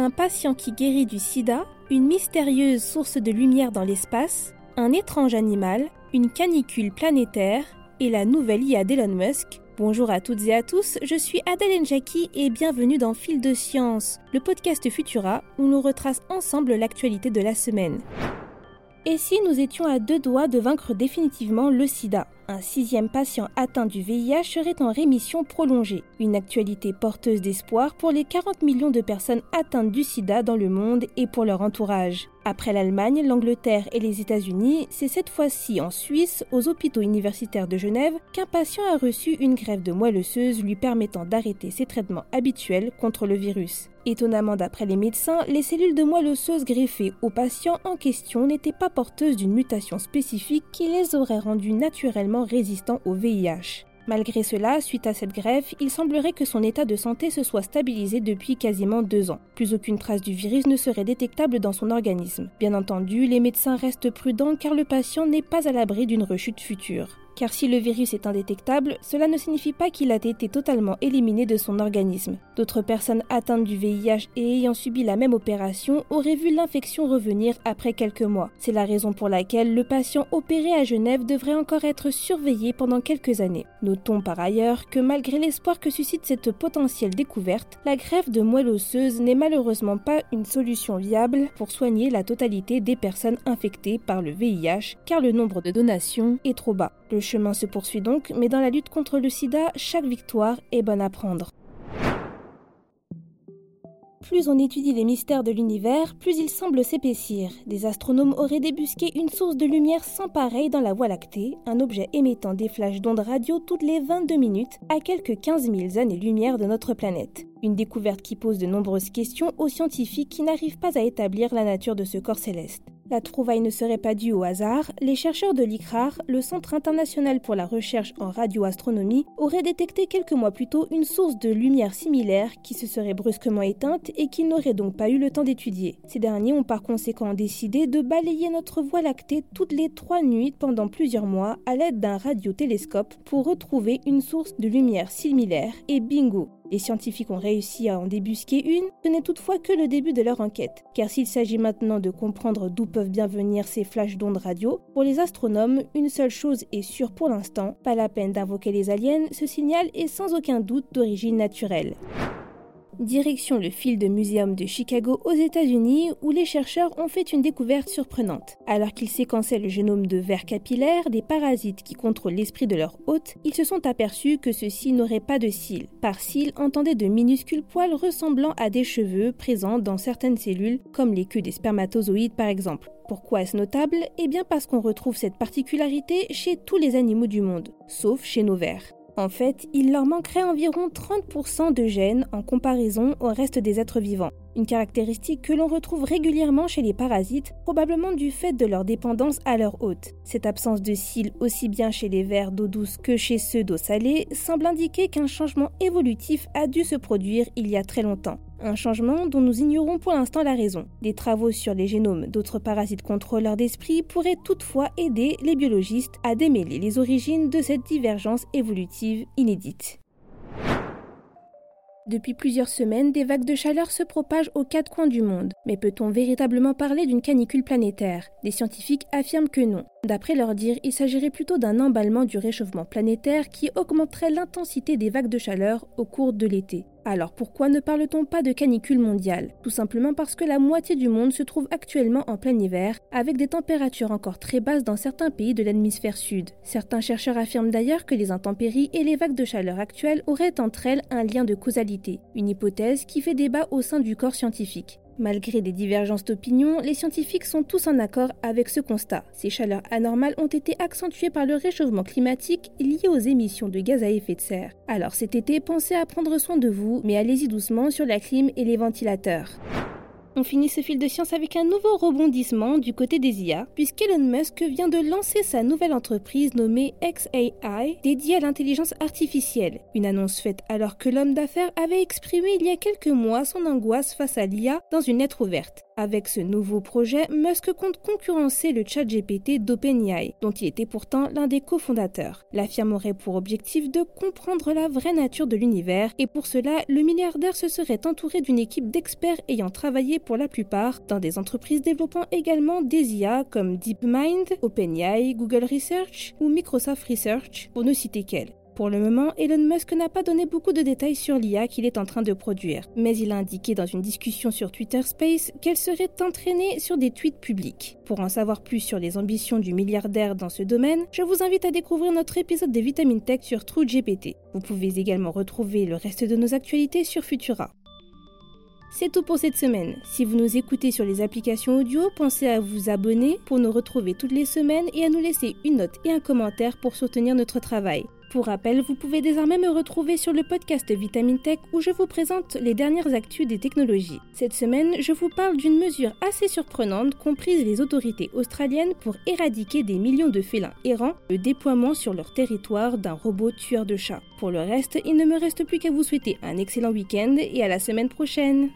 un patient qui guérit du sida, une mystérieuse source de lumière dans l'espace, un étrange animal, une canicule planétaire et la nouvelle IA d'Elon Musk. Bonjour à toutes et à tous, je suis Adèle Njaki et bienvenue dans Fil de Science, le podcast Futura où nous retrace ensemble l'actualité de la semaine. Et si nous étions à deux doigts de vaincre définitivement le sida? Un sixième patient atteint du VIH serait en rémission prolongée, une actualité porteuse d'espoir pour les 40 millions de personnes atteintes du sida dans le monde et pour leur entourage. Après l'Allemagne, l'Angleterre et les États-Unis, c'est cette fois-ci en Suisse, aux hôpitaux universitaires de Genève, qu'un patient a reçu une grève de moelle osseuse lui permettant d'arrêter ses traitements habituels contre le virus. Étonnamment d'après les médecins, les cellules de moelle osseuse greffées aux patients en question n'étaient pas porteuses d'une mutation spécifique qui les aurait rendus naturellement résistant au VIH. Malgré cela, suite à cette greffe, il semblerait que son état de santé se soit stabilisé depuis quasiment deux ans. Plus aucune trace du virus ne serait détectable dans son organisme. Bien entendu, les médecins restent prudents car le patient n'est pas à l'abri d'une rechute future car si le virus est indétectable, cela ne signifie pas qu'il a été totalement éliminé de son organisme. D'autres personnes atteintes du VIH et ayant subi la même opération auraient vu l'infection revenir après quelques mois. C'est la raison pour laquelle le patient opéré à Genève devrait encore être surveillé pendant quelques années. Notons par ailleurs que malgré l'espoir que suscite cette potentielle découverte, la greffe de moelle osseuse n'est malheureusement pas une solution viable pour soigner la totalité des personnes infectées par le VIH, car le nombre de donations est trop bas. Chemin se poursuit donc, mais dans la lutte contre le sida, chaque victoire est bonne à prendre. Plus on étudie les mystères de l'univers, plus il semble s'épaissir. Des astronomes auraient débusqué une source de lumière sans pareil dans la Voie lactée, un objet émettant des flashs d'ondes radio toutes les 22 minutes à quelques 15 000 années-lumière de notre planète. Une découverte qui pose de nombreuses questions aux scientifiques qui n'arrivent pas à établir la nature de ce corps céleste. La trouvaille ne serait pas due au hasard, les chercheurs de l'ICRAR, le Centre international pour la recherche en radioastronomie, auraient détecté quelques mois plus tôt une source de lumière similaire qui se serait brusquement éteinte et qu'ils n'auraient donc pas eu le temps d'étudier. Ces derniers ont par conséquent décidé de balayer notre Voie lactée toutes les trois nuits pendant plusieurs mois à l'aide d'un radiotélescope pour retrouver une source de lumière similaire. Et bingo, les scientifiques ont réussi à en débusquer une, ce n'est toutefois que le début de leur enquête, car s'il s'agit maintenant de comprendre d'où peuvent bien venir ces flashs d'ondes radio, pour les astronomes, une seule chose est sûre pour l'instant, pas la peine d'invoquer les aliens, ce signal est sans aucun doute d'origine naturelle. Direction le Field Museum de Chicago aux États-Unis où les chercheurs ont fait une découverte surprenante. Alors qu'ils séquençaient le génome de vers capillaires, des parasites qui contrôlent l'esprit de leur hôte, ils se sont aperçus que ceux-ci n'auraient pas de cils. Par cils, entendez de minuscules poils ressemblant à des cheveux présents dans certaines cellules, comme les queues des spermatozoïdes par exemple. Pourquoi est-ce notable? Eh bien parce qu'on retrouve cette particularité chez tous les animaux du monde, sauf chez nos vers. En fait, il leur manquerait environ 30% de gènes en comparaison au reste des êtres vivants, une caractéristique que l'on retrouve régulièrement chez les parasites, probablement du fait de leur dépendance à leur hôte. Cette absence de cils aussi bien chez les vers d'eau douce que chez ceux d'eau salée semble indiquer qu'un changement évolutif a dû se produire il y a très longtemps un changement dont nous ignorons pour l'instant la raison. Des travaux sur les génomes d'autres parasites contrôleurs d'esprit pourraient toutefois aider les biologistes à démêler les origines de cette divergence évolutive inédite. Depuis plusieurs semaines, des vagues de chaleur se propagent aux quatre coins du monde. Mais peut-on véritablement parler d'une canicule planétaire? Des scientifiques affirment que non. D'après leur dire, il s'agirait plutôt d'un emballement du réchauffement planétaire qui augmenterait l'intensité des vagues de chaleur au cours de l'été. Alors pourquoi ne parle-t-on pas de canicule mondiale? Tout simplement parce que la moitié du monde se trouve actuellement en plein hiver, avec des températures encore très basses dans certains pays de l'hémisphère sud. Certains chercheurs affirment d'ailleurs que les intempéries et les vagues de chaleur actuelles auraient entre elles un lien de causalité, une hypothèse qui fait débat au sein du corps scientifique. Malgré des divergences d'opinion, les scientifiques sont tous en accord avec ce constat. Ces chaleurs anormales ont été accentuées par le réchauffement climatique lié aux émissions de gaz à effet de serre. Alors cet été, pensez à prendre soin de vous, mais allez-y doucement sur la clim et les ventilateurs. On finit ce fil de science avec un nouveau rebondissement du côté des IA, puisqu'Elon Musk vient de lancer sa nouvelle entreprise nommée XAI, dédiée à l'intelligence artificielle. Une annonce faite alors que l'homme d'affaires avait exprimé il y a quelques mois son angoisse face à l'IA dans une lettre ouverte. Avec ce nouveau projet, Musk compte concurrencer le chat GPT d'OpenAI, dont il était pourtant l'un des cofondateurs. La firme aurait pour objectif de comprendre la vraie nature de l'univers, et pour cela, le milliardaire se serait entouré d'une équipe d'experts ayant travaillé pour la plupart dans des entreprises développant également des IA comme DeepMind, OpenAI, Google Research ou Microsoft Research, pour ne citer qu'elles. Pour le moment, Elon Musk n'a pas donné beaucoup de détails sur l'IA qu'il est en train de produire, mais il a indiqué dans une discussion sur Twitter Space qu'elle serait entraînée sur des tweets publics. Pour en savoir plus sur les ambitions du milliardaire dans ce domaine, je vous invite à découvrir notre épisode des Vitamines Tech sur TrueGPT. Vous pouvez également retrouver le reste de nos actualités sur Futura. C'est tout pour cette semaine. Si vous nous écoutez sur les applications audio, pensez à vous abonner pour nous retrouver toutes les semaines et à nous laisser une note et un commentaire pour soutenir notre travail. Pour rappel, vous pouvez désormais me retrouver sur le podcast Vitamine Tech où je vous présente les dernières actus des technologies. Cette semaine, je vous parle d'une mesure assez surprenante qu'ont prise les autorités australiennes pour éradiquer des millions de félins errants, le déploiement sur leur territoire d'un robot tueur de chats. Pour le reste, il ne me reste plus qu'à vous souhaiter un excellent week-end et à la semaine prochaine.